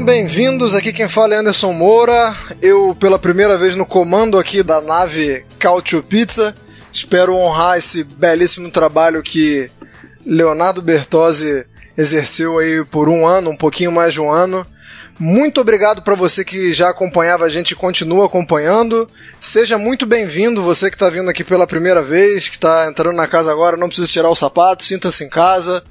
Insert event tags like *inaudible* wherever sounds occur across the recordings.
Sejam bem-vindos. Aqui quem fala é Anderson Moura. Eu, pela primeira vez no comando aqui da nave Cautio Pizza, espero honrar esse belíssimo trabalho que Leonardo Bertozzi exerceu aí por um ano, um pouquinho mais de um ano. Muito obrigado para você que já acompanhava a gente e continua acompanhando. Seja muito bem-vindo, você que está vindo aqui pela primeira vez, que está entrando na casa agora, não precisa tirar o sapato, sinta-se em casa,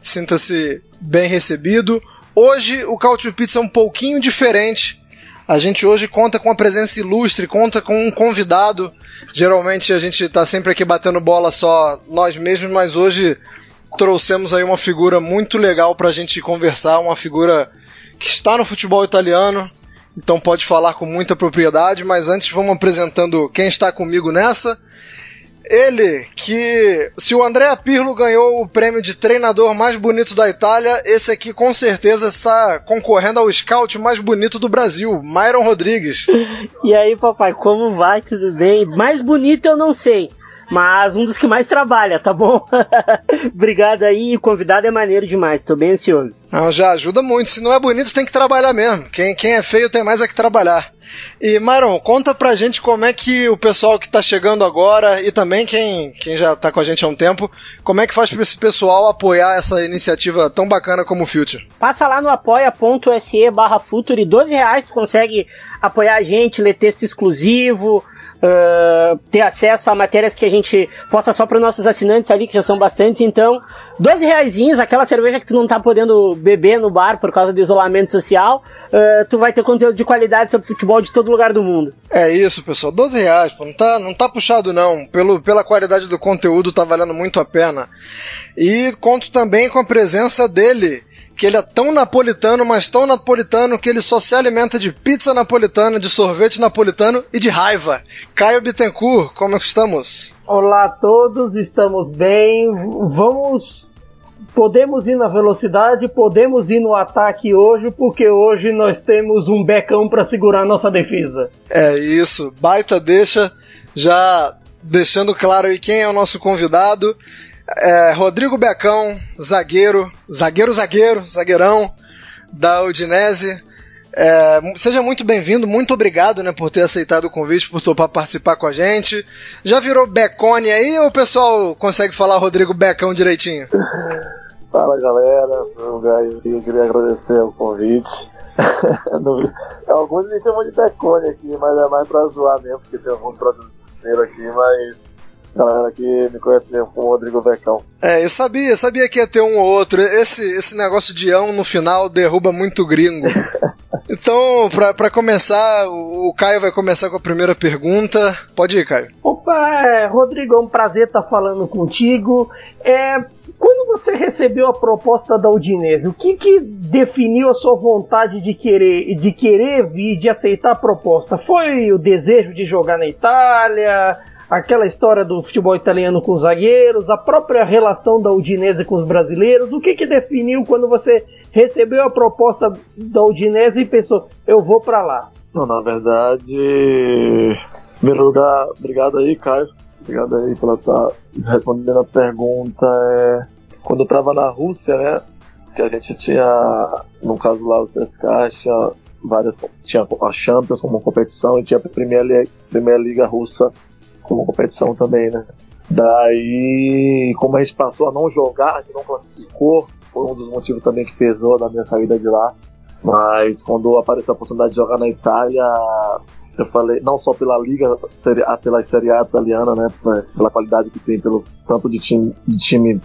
sinta-se bem recebido. Hoje o Couch Pizza é um pouquinho diferente. A gente hoje conta com a presença ilustre, conta com um convidado. Geralmente a gente está sempre aqui batendo bola só nós mesmos, mas hoje trouxemos aí uma figura muito legal para a gente conversar, uma figura que está no futebol italiano, então pode falar com muita propriedade. Mas antes vamos apresentando quem está comigo nessa. Ele que, se o André Pirlo ganhou o prêmio de treinador mais bonito da Itália, esse aqui com certeza está concorrendo ao scout mais bonito do Brasil, Myron Rodrigues. *laughs* E aí, papai, como vai? Tudo bem? Mais bonito eu não sei, mas um dos que mais trabalha, tá bom? *laughs* Obrigado aí, o convidado é maneiro demais, tô bem ansioso. Não, já ajuda muito, se não é bonito tem que trabalhar mesmo, quem, quem é feio tem mais é que trabalhar. E Maron, conta pra gente como é que o pessoal que tá chegando agora e também quem, quem já tá com a gente há um tempo, como é que faz pra esse pessoal apoiar essa iniciativa tão bacana como o Future? Passa lá no apoia.se barra Future, 12 reais tu consegue apoiar a gente, ler texto exclusivo, uh, ter acesso a matérias que a gente posta só para os nossos assinantes ali, que já são bastantes. Então, 12 reais, aquela cerveja que tu não tá podendo beber no bar por causa do isolamento social, uh, tu vai ter conteúdo de qualidade sobre futebol de todo lugar do mundo. É isso, pessoal. 12 reais, pô, não tá, não tá puxado não. Pelo, pela qualidade do conteúdo tá valendo muito a pena. E conto também com a presença dele, que ele é tão napolitano, mas tão napolitano que ele só se alimenta de pizza napolitana, de sorvete napolitano e de raiva. Caio Bittencourt, como estamos? Olá a todos, estamos bem. Vamos podemos ir na velocidade, podemos ir no ataque hoje, porque hoje nós temos um becão para segurar nossa defesa. É isso, baita deixa, já deixando claro aí quem é o nosso convidado. É, Rodrigo Becão, zagueiro, zagueiro, zagueiro, zagueirão da Udinese. É, seja muito bem-vindo, muito obrigado né, por ter aceitado o convite, por topar participar com a gente. Já virou Becone aí ou o pessoal consegue falar Rodrigo Becão direitinho? *laughs* Fala galera, eu queria agradecer o convite. *laughs* alguns me chamam de Becone aqui, mas é mais pra zoar mesmo, porque tem alguns brasileiros aqui, mas galera que me conhece mesmo como Rodrigo Vecão. É, eu sabia, sabia que ia ter um ou outro. Esse, esse negócio de ão no final derruba muito gringo. *laughs* então, pra, pra começar, o, Caio vai começar com a primeira pergunta. Pode ir, Caio. Opa, é, Rodrigo, é um prazer estar falando contigo. É, quando você recebeu a proposta da Udinese, o que, que definiu a sua vontade de querer, de querer vir, de aceitar a proposta? Foi o desejo de jogar na Itália? Aquela história do futebol italiano com os zagueiros, a própria relação da Udinese com os brasileiros, o que que definiu quando você recebeu a proposta da Udinese e pensou, eu vou para lá? Não, na verdade, em primeiro lugar, obrigado aí, Caio, obrigado aí pela tá respondendo a pergunta. É, quando eu estava na Rússia, né, que a gente tinha, no caso lá o CSK, tinha várias, tinha a Champions como competição e tinha a Primeira, Primeira Liga Russa como competição também, né? Daí, como a gente passou a não jogar, a gente não classificou, foi um dos motivos também que pesou na minha saída de lá. Mas quando apareceu a oportunidade de jogar na Itália, eu falei, não só pela liga, pela Série A italiana, né, pela qualidade que tem, pelo tanto de time, de time,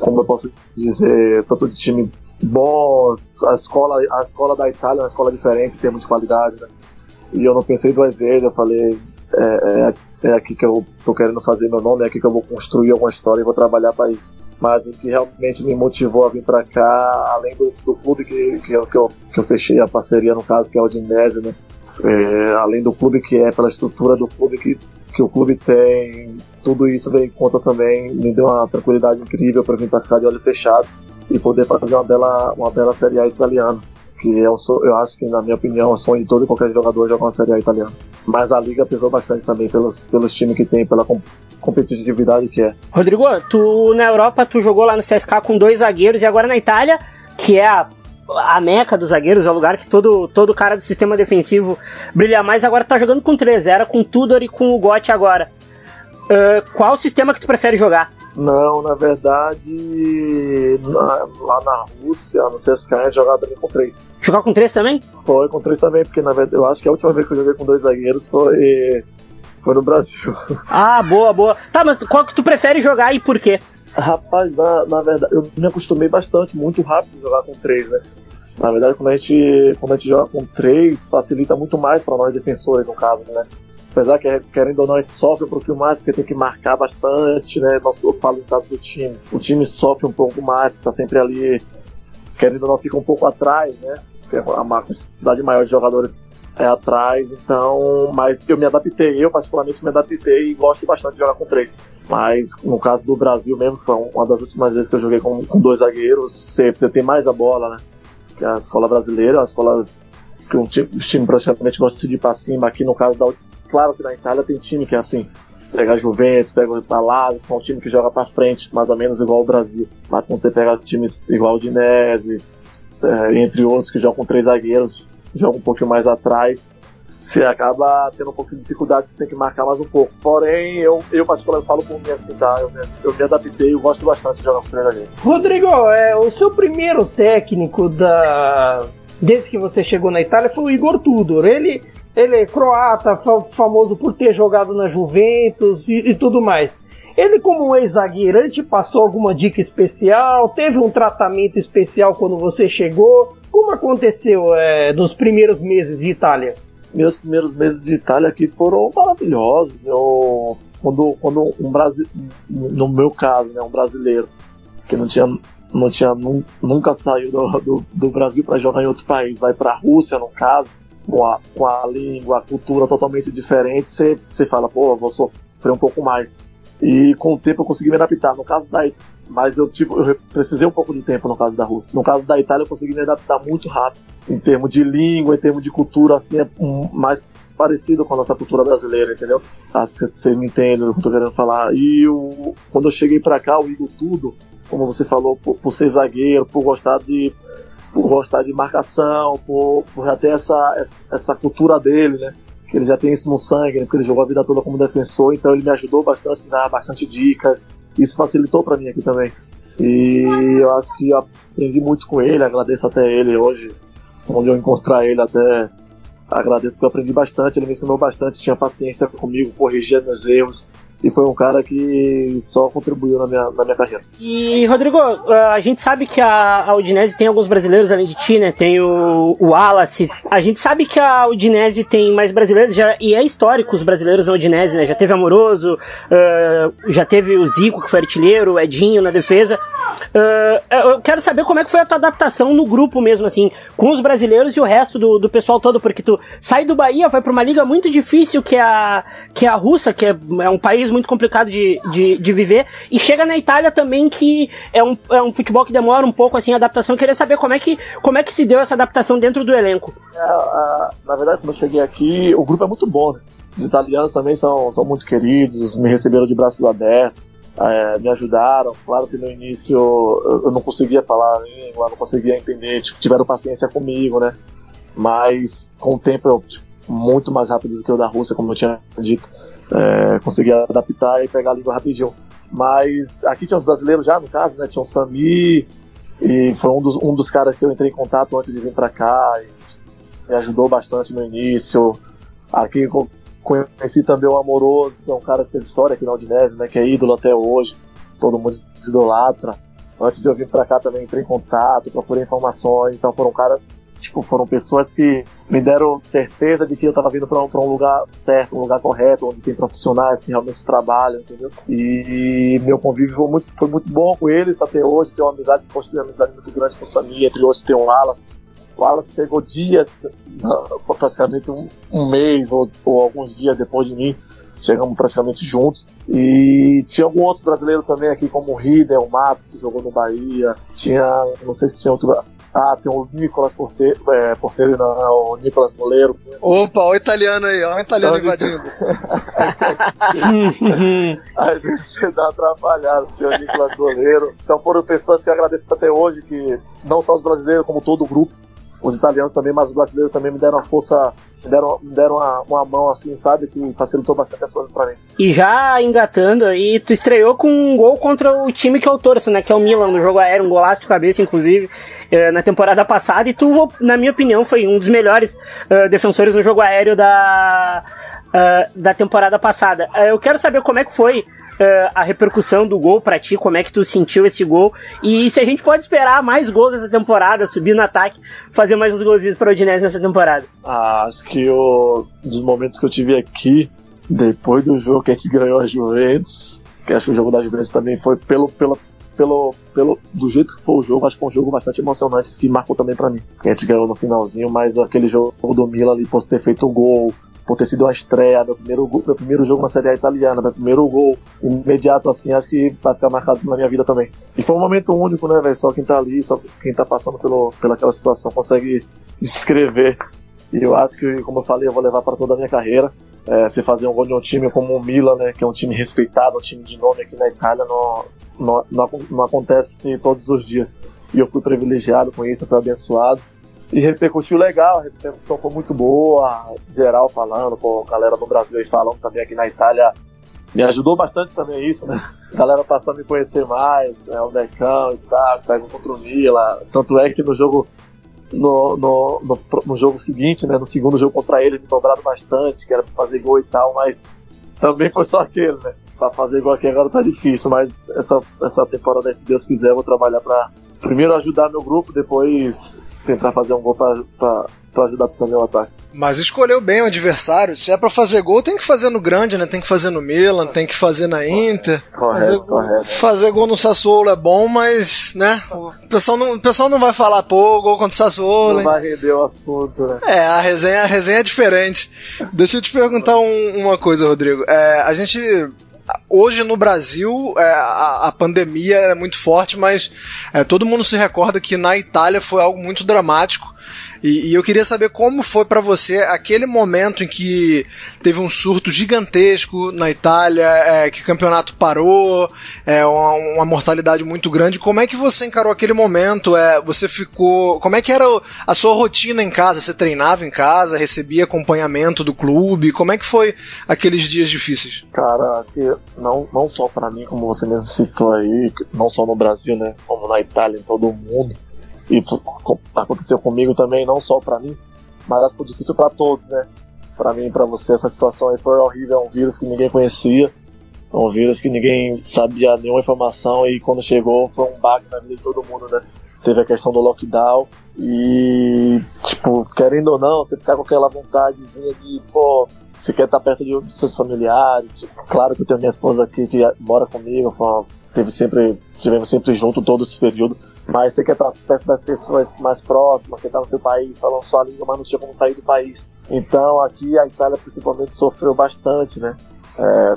como eu posso dizer, tanto de time bom, a escola, a escola da Itália é uma escola diferente em termos de qualidade, né? E eu não pensei duas vezes, eu falei, é, é, é, aqui que eu tô querendo fazer meu nome, é aqui que eu vou construir alguma história e vou trabalhar para isso. Mas o que realmente me motivou a vir para cá, além do, do clube que, que, eu, que, eu, que eu fechei a parceria, no caso, que é o Dinese, né? É, além do clube que é, pela estrutura do clube que, que o clube tem, tudo isso vem em conta também, me deu uma tranquilidade incrível para vir para cá de olhos fechados e poder fazer uma bela, uma bela Série A italiana que eu, sou, eu acho que, na minha opinião, o sonho de todo e qualquer jogador jogar uma Série A italiana. Mas a liga pesou bastante também pelos, pelos times que tem, pela competitividade que é. Rodrigo, tu na Europa, tu jogou lá no CSK com dois zagueiros e agora na Itália, que é a, a meca dos zagueiros, é o lugar que todo, todo cara do sistema defensivo brilha mais, agora tá jogando com três, era com Tudor e com o Gotti agora. Uh, qual sistema que tu prefere jogar? Não, na verdade, na, lá na Rússia, no CSK, a gente jogava também com três. Jogar com três também? Foi, com três também, porque na verdade, eu acho que a última vez que eu joguei com dois zagueiros foi, foi no Brasil. *laughs* Ah, boa, boa. Tá, mas qual que tu prefere jogar e por quê? Rapaz, na, na verdade, eu me acostumei bastante, muito rápido jogar com três, né? Na verdade, quando a gente, quando a gente joga com três, facilita muito mais para nós defensores, no caso, né? Apesar que, querendo ou não, a gente sofre um pouquinho mais, porque tem que marcar bastante, né? Eu falo em caso do time. O time sofre um pouco mais, porque tá sempre ali, querendo ou não, fica um pouco atrás, né? Porque a quantidade maior de jogadores é atrás, então, mas eu me adaptei, eu particularmente me adaptei e gosto bastante de jogar com três. Mas no caso do Brasil mesmo, que foi uma das últimas vezes que eu joguei com, com dois zagueiros, você tem mais a bola, né? Que a escola brasileira, a escola que um time, os times praticamente gostam de ir pra cima, aqui no caso da Claro que na Itália tem time que é assim, pega a Juventus, pega o Palazzo, que são um time que joga para frente, mais ou menos igual o Brasil. Mas quando você pega times igual o Dinese, é, entre outros que jogam com três zagueiros, jogam um pouquinho mais atrás, você acaba tendo um pouco de dificuldade, você tem que marcar mais um pouco. Porém, eu, eu particularmente falo por mim assim, tá? Eu, eu me adaptei, eu gosto bastante de jogar com três zagueiros. Rodrigo, é, o seu primeiro técnico da desde que você chegou na Itália foi o Igor Tudor. Ele ele é croata, famoso por ter jogado na Juventus e, e tudo mais. Ele, como um ex-zagueiro, ele te passou alguma dica especial? Teve um tratamento especial quando você chegou? Como aconteceu é, nos primeiros meses de Itália? Meus primeiros meses de Itália aqui foram maravilhosos. Eu, quando, quando um brasileiro, no meu caso, né, um brasileiro que não tinha, não tinha nunca saiu do, do, do Brasil para jogar em outro país, vai para a Rússia, no caso, com a, com a língua, a cultura totalmente diferente, você, você fala, pô, vou sofrer um pouco mais. E com o tempo eu consegui me adaptar. No caso da mas eu tipo, eu precisei um pouco de tempo no caso da Rússia. No caso da Itália eu consegui me adaptar muito rápido. Em termos de língua, em termos de cultura, assim, é mais parecido com a nossa cultura brasileira, entendeu? Acho que você me entende o que eu tô querendo falar. E eu, quando eu cheguei para cá, o Igor Tudo, como você falou, por, por ser zagueiro, por gostar de por gostar de marcação, por, por já ter essa, essa cultura dele, né? Que ele já tem isso no sangue, né? porque ele jogou a vida toda como defensor, então ele me ajudou bastante, me dava bastante dicas. Isso facilitou para mim aqui também. E eu acho que aprendi muito com ele, agradeço até ele hoje, onde eu encontrar ele até agradeço porque eu aprendi bastante, ele me ensinou bastante, tinha paciência comigo, corrigia meus erros, e foi um cara que só contribuiu na minha, na minha carreira. E, Rodrigo, a gente sabe que a, a Udinese tem alguns brasileiros além de ti, né? Tem o, o Wallace. A gente sabe que a Udinese tem mais brasileiros, já, e é histórico os brasileiros na Udinese, né? Já teve Amoroso, uh, já teve o Zico, que foi artilheiro, o Edinho na defesa. Uh, eu quero saber como é que foi a tua adaptação no grupo mesmo, assim, com os brasileiros e o resto do, do pessoal todo, porque tu sai do Bahia, vai para uma liga muito difícil que é a, que é a russa, que é, é um país muito complicado de, de, de, viver. E chega na Itália também, que é um, é um futebol que demora um pouco assim a adaptação. Eu queria saber como é, que, como é que se deu essa adaptação dentro do elenco. É, na verdade, quando eu cheguei aqui, o grupo é muito bom, né? Os italianos também são, são muito queridos, me receberam de braços abertos. É, me ajudaram. Claro que no início eu não conseguia falar a língua, não conseguia entender, tipo, tiveram paciência comigo, né? Mas com o tempo eu, tipo, muito mais rápido do que o da Rússia, como eu tinha dito, é, conseguia adaptar e pegar a língua rapidinho. Mas aqui tinha os brasileiros já, no caso, né? Tinha o Sami, e foi um dos, um dos caras que eu entrei em contato antes de vir para cá, e me ajudou bastante no início. Aqui conheci também o Amoroso, que é um cara que fez história aqui na Aldinese, né? Que é ídolo até hoje, todo mundo idolatra. Antes de eu vir para cá também entrei em contato, procurei informações, então foram caras tipo, foram pessoas que me deram certeza de que eu estava vindo para um, um lugar certo, um lugar correto, onde tem profissionais que realmente trabalham, entendeu? E meu convívio foi muito, foi muito bom com eles até hoje, tenho uma amizade, construí uma amizade muito grande com o Samir, entre outros tem o Wallace. O Wallace chegou dias, praticamente um, um mês ou, ou alguns dias depois de mim, chegamos praticamente juntos. E tinha alguns outros brasileiros também aqui, como o Rider, o Matos, que jogou no Bahia. Tinha, não sei se tinha outro. Ah, tem o Nicolas Porteiro, é, Porteiro não, é o Nicolas Moleiro. Opa, o italiano aí, ó, o italiano invadindo. *laughs* Às vezes você dá uma atrapalhada, tem o Nicolas Moleiro. Então foram pessoas que eu agradeço até hoje, que não só os brasileiros, como todo o grupo, os italianos também, mas os brasileiros também me deram uma força, me deram, me deram uma, uma mão assim, sabe, que facilitou bastante as coisas para mim. E já engatando aí, tu estreou com um gol contra o time que eu torço, né, que é o Milan, no jogo aéreo, um golaço de cabeça, inclusive, eh, na temporada passada, e tu, na minha opinião, foi um dos melhores uh, defensores no jogo aéreo da, uh, da temporada passada. Uh, eu quero saber como é que foi uh, a repercussão do gol para ti, como é que tu sentiu esse gol e se a gente pode esperar mais gols essa temporada, subir no ataque, fazer mais uns golzinhos para o Udinese nessa temporada. Ah, acho que o, dos momentos que eu tive aqui, depois do jogo que a gente ganhou a Juventus, que acho que o jogo da Juventus também foi pelo, pelo, pelo, pelo do jeito que foi o jogo, acho que foi um jogo bastante emocionante que marcou também para mim. Que a gente ganhou no finalzinho, mas aquele jogo do Milan ali por ter feito o gol, por ter sido uma estreia, meu primeiro, meu primeiro jogo na Série A italiana, meu primeiro gol imediato assim, acho que vai ficar marcado na minha vida também. E foi um momento único, né, velho? Só quem tá ali, só quem tá passando pelo, pelaquela situação consegue descrever. E eu acho que, como eu falei, eu vou levar para toda a minha carreira. É, se fazer um gol de um time como o Milan, né, que é um time respeitado, um time de nome aqui na Itália, não, não, não, não acontece todos os dias. E eu fui privilegiado com isso, fui abençoado. E repercutiu legal, a repercussão foi muito boa, geral falando, com a galera do Brasil aí falando também aqui na Itália. Me ajudou bastante também isso, né? A galera passou a me conhecer mais, né? O Decão e tal, pega contra o Mila. Tanto é que no jogo no, no, no, no, jogo seguinte, né, no segundo jogo contra ele, me cobraram bastante, que era pra fazer gol e tal, mas também foi só aquele, né? Pra fazer gol aqui agora tá difícil, mas essa, essa temporada, se Deus quiser, eu vou trabalhar pra primeiro ajudar meu grupo, depois tentar fazer um gol para ajudar também o ataque. Mas escolheu bem o adversário. Se é para fazer gol, tem que fazer no grande, né? Tem que fazer no Milan, tem que fazer na Inter. Correto, fazer, correto. Fazer gol no Sassuolo é bom, mas, né? O pessoal não, o pessoal não vai falar, pô, gol contra o Sassuolo. Não vai render o assunto, né? É, a resenha, a resenha é diferente. Deixa eu te perguntar um, uma coisa, Rodrigo. É, a gente hoje no Brasil é, a, a, pandemia é muito forte, mas é, todo mundo se recorda que na Itália foi algo muito dramático. E, e eu queria saber como foi para você aquele momento em que teve um surto gigantesco na Itália, é, que o campeonato parou, é, uma, uma, mortalidade muito grande. Como é que você encarou aquele momento? É, você ficou. Como é que era a sua rotina em casa? Você treinava em casa, recebia acompanhamento do clube? Como é que foi aqueles dias difíceis? Cara, acho que não, não só para mim, como você mesmo citou aí, não só no Brasil, né? Como na Itália, em todo o mundo e aconteceu comigo também, não só para mim, mas acho que foi difícil para todos, né? Para mim para você, essa situação aí foi horrível. É um vírus que ninguém conhecia, é um vírus que ninguém sabia nenhuma informação e quando chegou foi um baque na vida de todo mundo, né? Teve a questão do lockdown e, tipo, querendo ou não, você ficar com aquela vontadezinha de, pô, você quer estar perto de, seus familiares. Tipo, claro que eu tenho minha esposa aqui que mora comigo, teve sempre, tivemos sempre junto todo esse período, mas você quer estar perto das pessoas mais próximas, quer estar no seu país, falando sua língua, mas não tinha como sair do país. Então aqui a Itália principalmente sofreu bastante, né? É,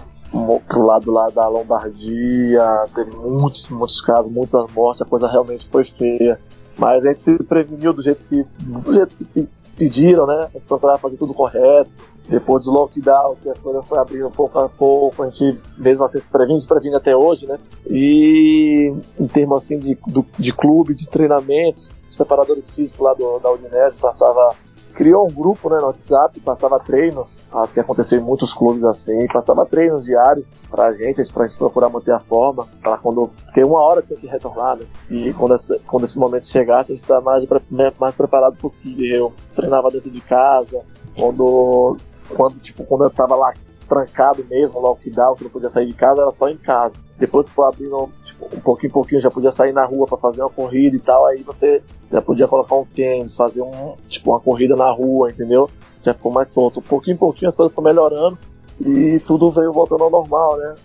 pro lado lá da Lombardia, teve muitos, muitos casos, muitas mortes, a coisa realmente foi feia. Mas a gente se preveniu do jeito que, do jeito que pediram, né? A gente procurava fazer tudo correto depois do lockdown, que as coisas foram abrindo pouco a pouco, a gente mesmo assim se previne, se previne até hoje, né? E em termos assim de, do, de clube, de treinamento, os preparadores físicos lá do, da Udinese passava criou um grupo né, no WhatsApp, passava treinos, acho que aconteceu em muitos clubes assim, passava treinos diários pra gente, pra gente procurar manter a forma, para quando, porque uma hora tinha que retornar, né? E quando esse, quando esse momento chegasse, a gente estava mais, mais preparado possível. Eu treinava dentro de casa, quando quando, tipo, quando eu tava lá trancado mesmo, lockdown, que não podia sair de casa, era só em casa. Depois que foi abrindo, tipo, um pouquinho em pouquinho, já podia sair na rua para fazer uma corrida e tal, aí você já podia colocar um tênis, fazer um, tipo, uma corrida na rua, entendeu? Já ficou mais solto. Pouquinho em pouquinho as coisas foram melhorando e tudo veio voltando ao normal, né?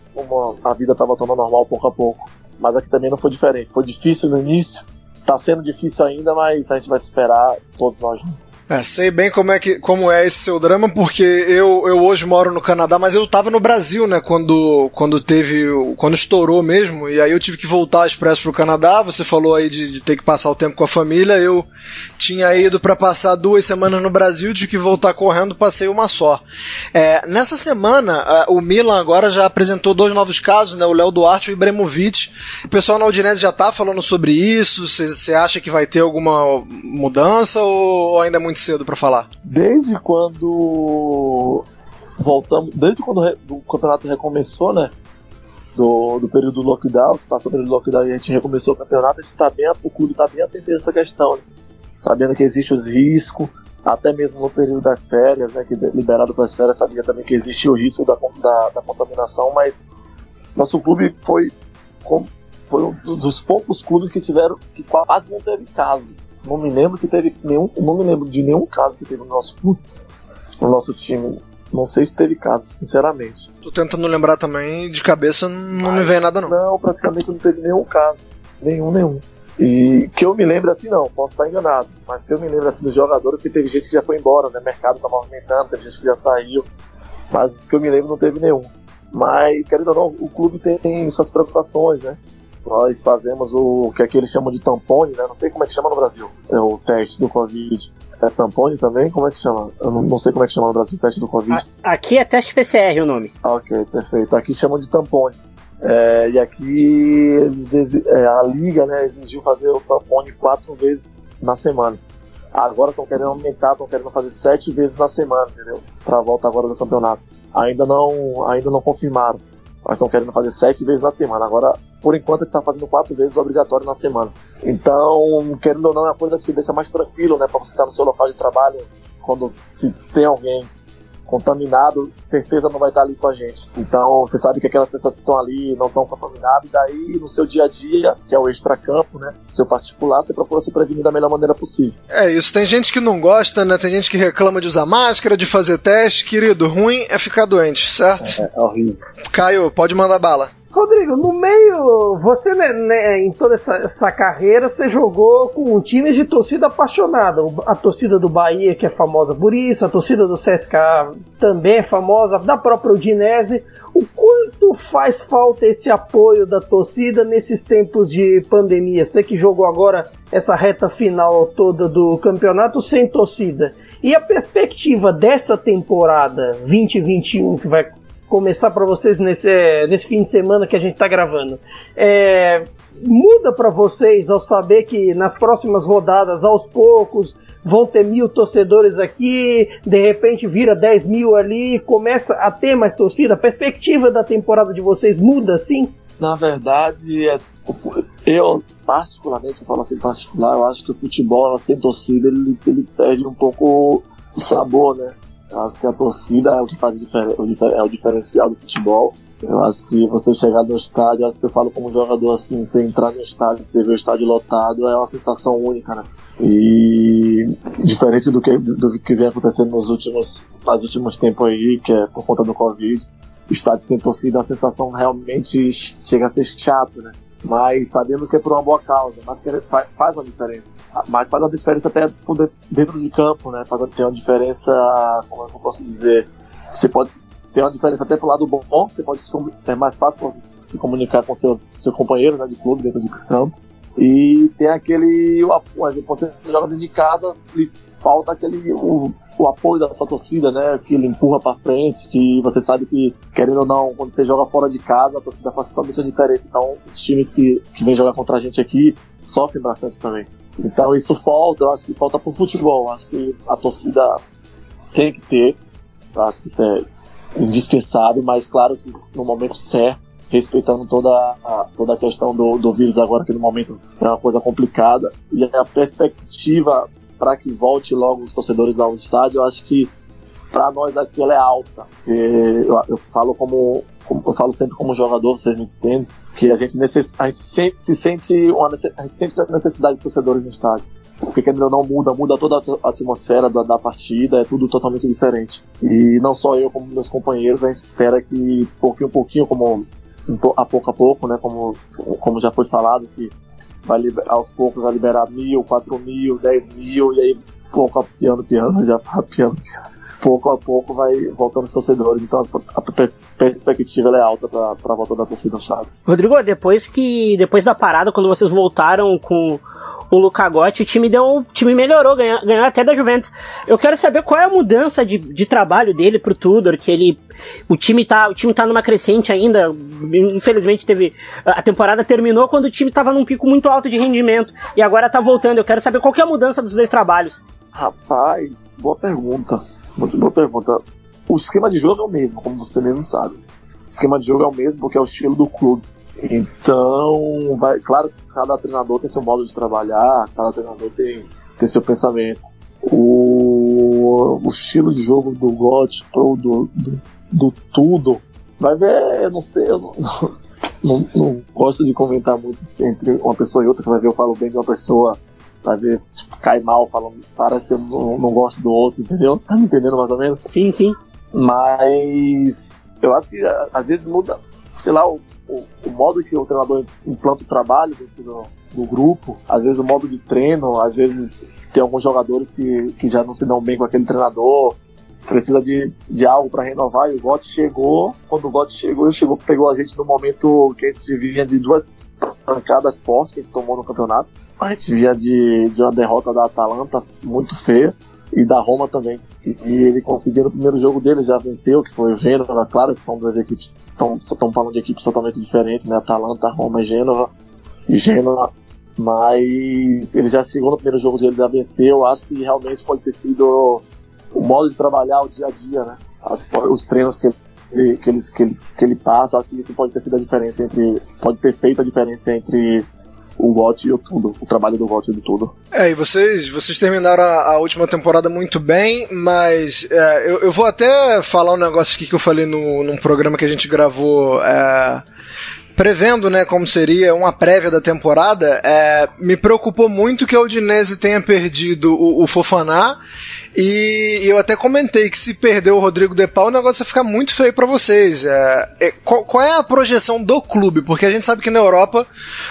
A vida tá voltando ao normal pouco a pouco. Mas aqui também não foi diferente. Foi difícil no início, tá sendo difícil ainda, mas a gente vai superar todos nós juntos. É, sei bem como é, que, como é esse seu drama, porque eu, eu hoje moro no Canadá, mas eu tava no Brasil, né, quando, quando teve, quando estourou mesmo, e aí eu tive que voltar expresso pro Canadá, você falou aí de, de ter que passar o tempo com a família, eu tinha ido para passar duas semanas no Brasil, tive que voltar correndo, passei uma só. É, nessa semana, o Milan agora já apresentou dois novos casos, né, o Léo Duarte e o Ibrahimovic, o pessoal na Udinese já tá falando sobre isso, você acha que vai ter alguma mudança ou ainda é muito cedo para falar? Desde quando voltamos, desde quando o campeonato recomeçou, né? Do, do período do lockdown, passou o período do lockdown e a gente recomeçou o campeonato, a gente tá bem, o clube está bem atento a essa questão, né? Sabendo que existe os riscos, até mesmo no período das férias, né, que liberado para as férias, sabia também que existe o risco da, da, da contaminação, mas nosso clube foi foi um dos poucos clubes que tiveram que quase não teve caso. Não me lembro se teve nenhum, não me lembro de nenhum caso que teve no nosso clube, no nosso time. Não sei se teve caso, sinceramente. Tô tentando lembrar também, de cabeça não me vem nada não. Não, praticamente não teve nenhum caso. Nenhum, nenhum. E que eu me lembro assim, não, posso estar enganado, mas que eu me lembro assim dos jogadores, porque teve gente que já foi embora, né? O mercado tá movimentando, teve gente que já saiu, mas que eu me lembro não teve nenhum. Mas, querendo ou não, o clube tem, tem suas preocupações, né? nós fazemos o que aqui eles chamam de tampone, né? Não sei como é que chama no Brasil. É o teste do Covid. É tampone também? Como é que chama? Eu não, não sei como é que chama no Brasil o teste do Covid. aqui é teste PCR o nome. Ok, perfeito. Aqui chamam de tampone. É, e aqui eles, é, a liga né, exigiu fazer o tampone quatro vezes na semana. Agora estão querendo aumentar, estão querendo fazer sete vezes na semana, entendeu? Para a volta agora do campeonato. Ainda não, ainda não confirmaram. Mas estão querendo fazer sete vezes na semana. Agora, por enquanto, eles estão fazendo quatro vezes obrigatório na semana. Então, querendo ou não, é uma coisa que te deixa mais tranquilo, né? Para você estar no seu local de trabalho, quando se tem alguém contaminado, certeza não vai estar ali com a gente. Então, você sabe que aquelas pessoas que estão ali não estão contaminadas, e daí no seu dia a dia, que é o extracampo, né? Seu particular, você procura se prevenir da melhor maneira possível. É isso, tem gente que não gosta, né? Tem gente que reclama de usar máscara, de fazer teste. Querido, ruim é ficar doente, certo? É, é horrível. Caio, pode mandar bala. Rodrigo, no meio, você né, né, em toda essa, essa, carreira, você jogou com times de torcida apaixonada. A torcida do Bahia, que é famosa por isso, a torcida do CSKA também é famosa, da própria Udinese. O quanto faz falta esse apoio da torcida nesses tempos de pandemia? Você que jogou agora essa reta final toda do campeonato sem torcida. E a perspectiva dessa temporada 2021 que vai começar para vocês nesse, nesse fim de semana que a gente está gravando. É, muda para vocês ao saber que nas próximas rodadas, aos poucos, vão ter mil torcedores aqui, de repente vira 10 mil ali, começa a ter mais torcida? A perspectiva da temporada de vocês muda assim? Na verdade, é, eu particularmente, eu falo assim particular, eu acho que o futebol sem torcida ele, ele perde um pouco o sabor, né? Eu acho que a torcida é o que faz é o diferencial do futebol. Eu acho que você chegar no estádio, acho que eu falo como jogador assim, você entrar no estádio, você ver o estádio lotado, é uma sensação única, né? E diferente do que, do que vem acontecendo nos últimos, nos últimos tempos aí, que é por conta do Covid, o estádio sem torcida, a sensação realmente chega a ser chato, né? Mas sabemos que é por uma boa causa, mas faz uma diferença. Mas faz uma diferença até dentro de campo, né? Faz ter uma diferença, como é eu posso dizer, você pode ter uma diferença até pro lado bom, você pode é mais fácil você se comunicar com seus seus companheiros né, de clube dentro de campo. E tem aquele, quando você joga dentro de casa, falta aquele o, o apoio da sua torcida, né? Que ele empurra para frente, que você sabe que, querendo ou não, quando você joga fora de casa, a torcida faz totalmente a diferença. Então, os times que, que vêm jogar contra a gente aqui sofrem bastante também. Então, isso falta, eu acho que falta pro futebol. Acho que a torcida tem que ter, eu acho que isso é indispensável, mas claro que no momento certo, respeitando toda a, toda a questão do, do vírus agora, que no momento é uma coisa complicada, e a perspectiva para que volte logo os torcedores ao estádio, eu acho que para nós aqui ela é alta. Eu, eu, falo como, como, eu falo sempre como jogador, vocês me entendem, que a gente, necess, a gente sempre se sente uma, a gente sempre tem necessidade de torcedores no estádio. Porque querendo ou não muda, muda toda a atmosfera da, da, partida, é tudo totalmente diferente. E não só eu, como meus companheiros, a gente espera que pouquinho a pouquinho, como a pouco a pouco, né, como, como já foi falado, que vai aos poucos vai liberar mil, quatro mil, dez mil, e aí pouco a piano, piano, *laughs* já piano, piano pouco a pouco vai voltando os torcedores, então a, perspectiva é alta para a volta da torcida no Chaves. Rodrigo, depois que depois da parada, quando vocês voltaram com o Luca Gotti, o time deu, o time melhorou, ganhou, ganhou até da Juventus. Eu quero saber qual é a mudança de, de trabalho dele pro Tudor, que ele o time tá, o time tá numa crescente ainda. Infelizmente teve a temporada terminou quando o time tava num pico muito alto de rendimento e agora tá voltando. Eu quero saber qual é a mudança dos dois trabalhos. Rapaz, boa pergunta. Muito boa pergunta. O esquema de jogo é o mesmo, como você mesmo sabe. O esquema de jogo é o mesmo porque é o estilo do clube. Então, vai, claro que cada treinador tem seu modo de trabalhar, cada treinador tem, tem seu pensamento. O, o estilo de jogo do ou do, do, do, tudo, vai ver, eu não sei, eu *laughs* não, não, não, gosto de comentar muito entre uma pessoa e outra, que vai ver eu falo bem de uma pessoa Vai ver, tipo, cai mal, falando, parece que eu não, não gosto do outro, entendeu? Tá me entendendo mais ou menos? Sim, sim. Mas eu acho que às vezes muda, sei lá, o, o, o modo que o treinador implanta o trabalho dentro do, do, grupo, às vezes o modo de treino, às vezes tem alguns jogadores que, que já não se dão bem com aquele treinador, precisa de, de algo para renovar e o Gotti chegou, quando o Gotti chegou, ele chegou, pegou a gente no momento que a gente vinha de duas pancadas fortes que a gente tomou no campeonato a gente via de, de uma derrota da Atalanta muito feia e da Roma também. E, e ele conseguiu no primeiro jogo dele, já venceu, que foi o Gênova, claro que são duas equipes, estão falando de equipes totalmente diferentes, né? Atalanta, Roma e Gênova. E Gênova, mas ele já chegou no primeiro jogo dele, já venceu. Acho que realmente pode ter sido o modo de trabalhar o dia a dia, né? As, os treinos que ele, que, eles, que, ele, que ele passa, acho que isso pode ter sido a diferença entre. Pode ter feito a diferença entre o GOT e o tudo, o trabalho do GOT e do tudo. É, e vocês, vocês terminaram a, a última temporada muito bem, mas é, eu, eu, vou até falar um negócio aqui que eu falei no, num programa que a gente gravou. É, prevendo né, como seria uma prévia da temporada, é, me preocupou muito que a Udinese tenha perdido o, o Fofaná e eu até comentei que se perder o Rodrigo De Paul, o negócio vai ficar muito feio para vocês. É, é, qual, qual, é a projeção do clube? Porque a gente sabe que na Europa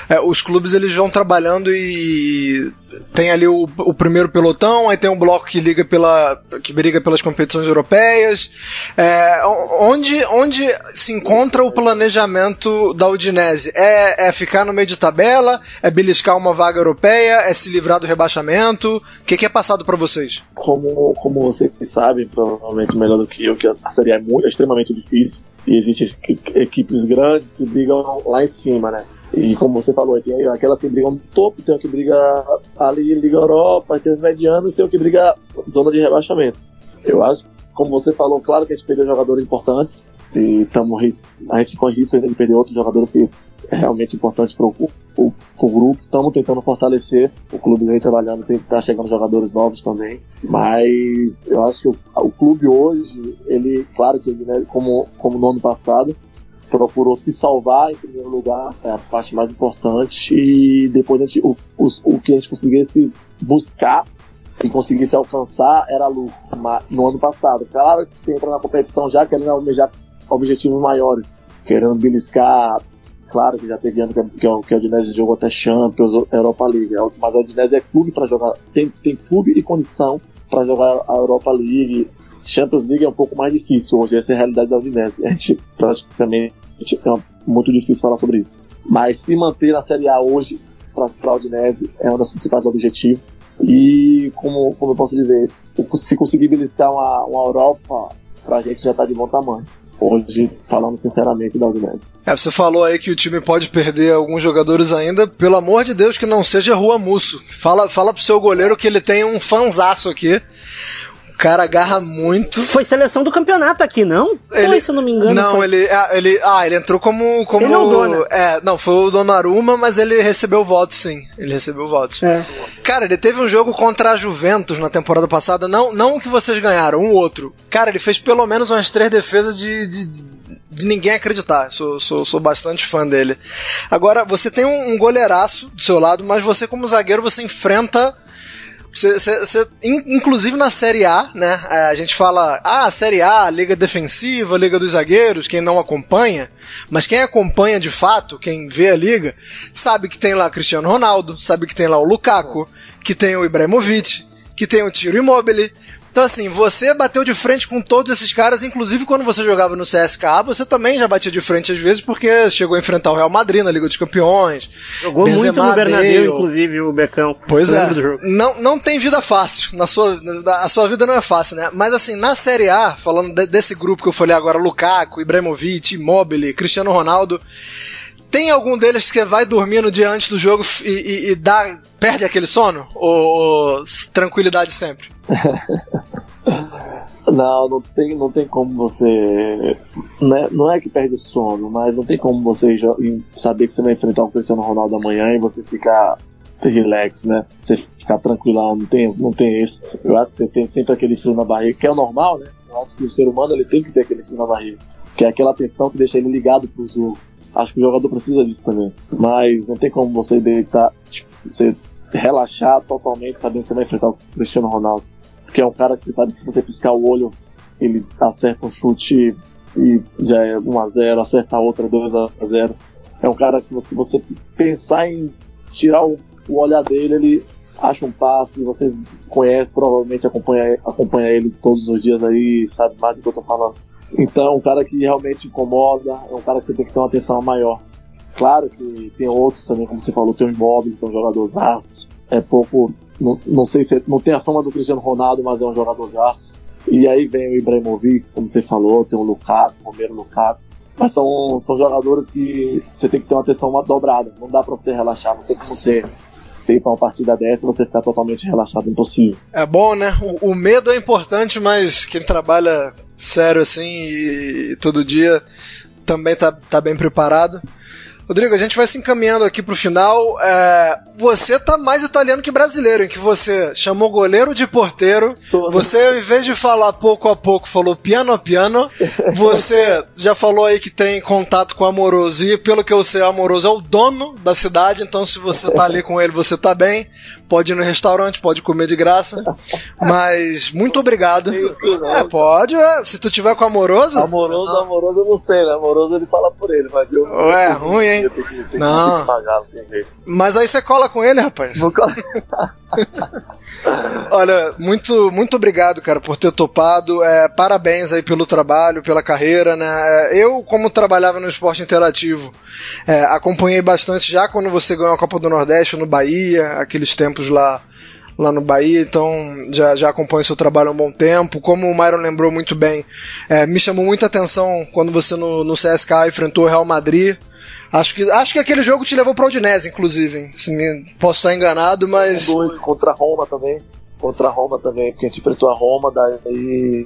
é, os clubes eles vão trabalhando e tem ali o, o, primeiro pelotão, aí tem um bloco que liga pela que briga pelas competições europeias. É, onde, onde se encontra o planejamento da Udinese? É, é ficar no meio de tabela? É beliscar uma vaga europeia? É se livrar do rebaixamento? O que, que é passado para vocês? Como, como vocês sabem, provavelmente melhor do que eu, que a série é, muito, é extremamente difícil e existem equipes grandes que brigam lá em cima, né? E como você falou, tem aquelas que brigam no topo, tem o que briga ali Liga Europa, tem os medianos, tem o que briga zona de rebaixamento. Eu acho, como você falou, claro que a gente perdeu jogadores importantes e estamos a gente corre risco ainda de perder outros jogadores que é realmente importante para o grupo. Estamos tentando fortalecer, o clube vem trabalhando, está chegando jogadores novos também. Mas eu acho que o, o clube hoje, ele, claro que ele, né, como, como no ano passado, procurou se salvar em primeiro lugar, é a parte mais importante, e depois a gente, o, o, que a gente conseguisse buscar e conseguisse alcançar era lucro no ano passado. Claro que você entra na competição já querendo almejar objetivos maiores, querendo beliscar. Claro que já teve ano que, que, que a Udinese jogou até Champions, Europa League, é mas a Udinese é clube para jogar, tem, tem clube e condição para jogar a Europa League, Champions League é um pouco mais difícil hoje, essa é a realidade da Udinese. A gente praticamente é muito difícil falar sobre isso. Mas se manter na Série A hoje para a Udinese é um dos principais objetivos. E como, como eu posso dizer, se conseguir beliscar uma, uma Europa, para a gente já está de bom tamanho hoje, falando sinceramente da Udinese. É, você falou aí que o time pode perder alguns jogadores ainda. Pelo amor de Deus, que não seja Rua Musso. Fala, fala pro seu goleiro que ele tem um fanzaço aqui cara agarra muito. Foi seleção do campeonato aqui, não? Ele, foi, se eu não me engano. Não, foi... ele, ah, ele. Ah, ele entrou como. como ele é, o Dona. é, não, foi o Donnarumma, mas ele recebeu votos, sim. Ele recebeu votos. É. Cara, ele teve um jogo contra a Juventus na temporada passada, não, não o que vocês ganharam, um outro. Cara, ele fez pelo menos umas três defesas de, de, de ninguém acreditar. Sou, sou, sou bastante fã dele. Agora, você tem um, um goleiraço do seu lado, mas você, como zagueiro, você enfrenta Cê, cê, cê, inclusive na Série A, né? É, a gente fala, ah, Série A, Liga Defensiva, Liga dos Zagueiros, quem não acompanha, mas quem acompanha de fato, quem vê a liga, sabe que tem lá Cristiano Ronaldo, sabe que tem lá o Lukaku, que tem o Ibrahimovic, que tem o Tiro Immobile, então, assim, você bateu de frente com todos esses caras, inclusive quando você jogava no CSKA, você também já batia de frente às vezes, porque chegou a enfrentar o Real Madrid na Liga dos Campeões. Jogou Benzema, muito no Bernabéu, inclusive, o Becão. Pois é. Não, não tem vida fácil. Na sua, a sua vida não é fácil, né? Mas, assim, na Série A, falando de, desse grupo que eu falei agora, Lukaku, Ibrahimovic, Immobile, Cristiano Ronaldo, tem algum deles que vai dormindo diante do jogo e, e, e dá, perde aquele sono? Ou, ou tranquilidade sempre? *laughs* Não, não tem, não tem como você. Né, não é que perde sono, mas não tem como você saber que você vai enfrentar o Cristiano Ronaldo amanhã e você ficar relax, né? Você ficar tranquilão, não tem, não tem isso. Eu acho que você tem sempre aquele frio na barriga, que é o normal, né? Eu acho que o ser humano ele tem que ter aquele frio na barriga, que é aquela tensão que deixa ele ligado pro jogo. Acho que o jogador precisa disso também. Mas não tem como você deitar, tipo, você relaxar totalmente sabendo que você vai enfrentar o Cristiano Ronaldo. Porque é um cara que você sabe que se você piscar o olho, ele acerta um chute e já é 1x0, acerta a outra 2x0. É um cara que se você pensar em tirar o, o olhar dele, ele acha um passe, vocês conhecem, provavelmente acompanha, acompanha ele todos os dias aí, sabe mais do que eu tô falando. Então é um cara que realmente incomoda, é um cara que você tem que ter uma atenção maior. Claro que tem outros também, como você falou, tem o Imóvel, que é um jogador zaço, é pouco não, não sei se é, não tem a fama do Cristiano Ronaldo, mas é um jogador gasto. E aí vem o Ibrahimovic, como você falou, tem o Lukaku, o Romero Lukaku. Mas são, são jogadores que você tem que ter uma atenção dobrada. Não dá pra você relaxar, não tem como você, você ir pra uma partida dessa você ficar totalmente relaxado, impossível. É bom, né? O, o, medo é importante, mas quem trabalha sério assim e, e todo dia também tá, tá bem preparado. Rodrigo, a gente vai se encaminhando aqui pro final. É, você tá mais italiano que brasileiro, em que você chamou goleiro de porteiro. Você, ao invés de falar pouco a pouco, falou piano a piano. *laughs* Você já falou aí que tem contato com o amoroso, e pelo que eu sei, o amoroso é o dono da cidade, então se você tá ali com ele, você tá bem. Pode ir no restaurante, pode comer de graça. *laughs* Mas muito obrigado. Isso, é, pode, é. se tu tiver com amoroso. Amoroso, ah. amoroso eu não sei, né? Amoroso ele fala por ele, mas eu. Ué, ruim, hein? tem que, tem não. Pagar, não. Mas aí você cola com ele, rapaz. Vou colar. *laughs* Olha, muito, muito obrigado, cara, por ter topado. É, parabéns aí pelo trabalho, pela carreira, né? É, eu, como trabalhava no esporte interativo, é, acompanhei bastante já quando você ganhou a Copa do Nordeste no Bahia, aqueles tempos lá lá no Bahia, então já, já acompanho seu trabalho há um bom tempo. Como o Myron lembrou muito bem, é, me chamou muita atenção quando você no, no CSK enfrentou o Real Madrid. Acho que, acho que aquele jogo te levou para Udinese, inclusive. posso estar enganado, mas. Dois contra a Roma também. Contra a Roma também, porque a gente enfrentou a Roma, daí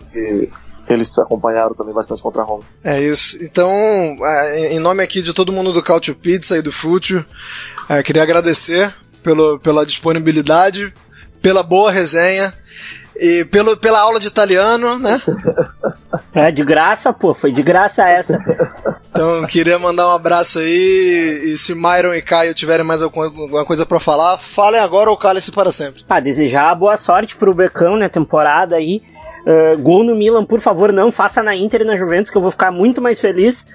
eles acompanharam também bastante contra a Roma. É isso. Então, é, em nome aqui de todo mundo do Cautio Pizza e do Fútil, é, queria agradecer pelo, pela disponibilidade, pela boa resenha e pelo, pela aula de italiano, né? *laughs* É, de graça, pô, foi de graça essa. Então, queria mandar um abraço aí. E se Myron e Caio tiverem mais alguma coisa para falar, falem agora ou calem-se para sempre. Ah, desejar boa sorte pro Becão, né? Temporada aí. Uh, gol no Milan, por favor, não faça na Inter e na Juventus, que eu vou ficar muito mais feliz,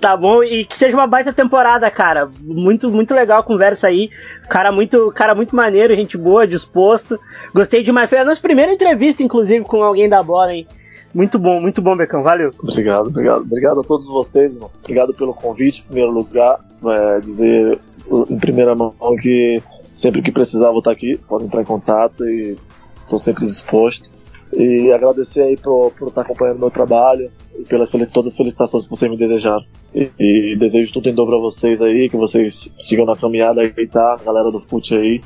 tá bom? E que seja uma baita temporada, cara. Muito, muito legal a conversa aí. Cara muito, cara muito maneiro, gente boa, disposto. Gostei demais. Foi a nossa primeira entrevista, inclusive, com alguém da bola, hein? Muito bom, muito bom, Becão. Valeu. Obrigado, obrigado. Obrigado a todos vocês, irmão. Obrigado pelo convite, em primeiro lugar. É, dizer em primeira mão que sempre que precisar vou estar aqui, pode entrar em contato e estou sempre disposto. E agradecer aí por, por estar acompanhando meu trabalho e pelas todas as felicitações que vocês me desejaram. E, e desejo tudo em dobro a vocês aí, que vocês sigam na caminhada aí, tá? Galera do FUT aí.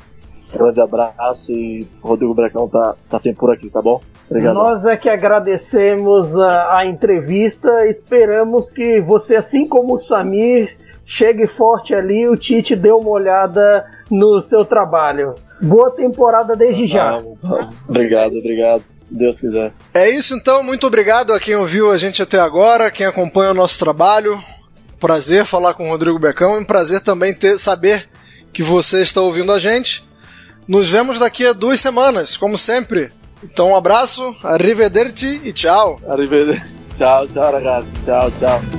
Grande abraço e o Rodrigo Brecão tá, tá sempre por aqui, tá bom? Obrigado. Nós é que agradecemos a, a entrevista, esperamos que você, assim como o Samir, chegue forte ali, o Tite dê uma olhada no seu trabalho. Boa temporada desde já. Obrigado, obrigado. Deus quiser. É isso então, muito obrigado a quem ouviu a gente até agora, quem acompanha o nosso trabalho. Prazer falar com o Rodrigo Becão e um prazer também ter, saber que você está ouvindo a gente. Nos vemos daqui a duas semanas, como sempre. Então um abraço, arrivederci e tchau. Arrivederci. Tchau, tchau, ragazzi. Tchau, tchau.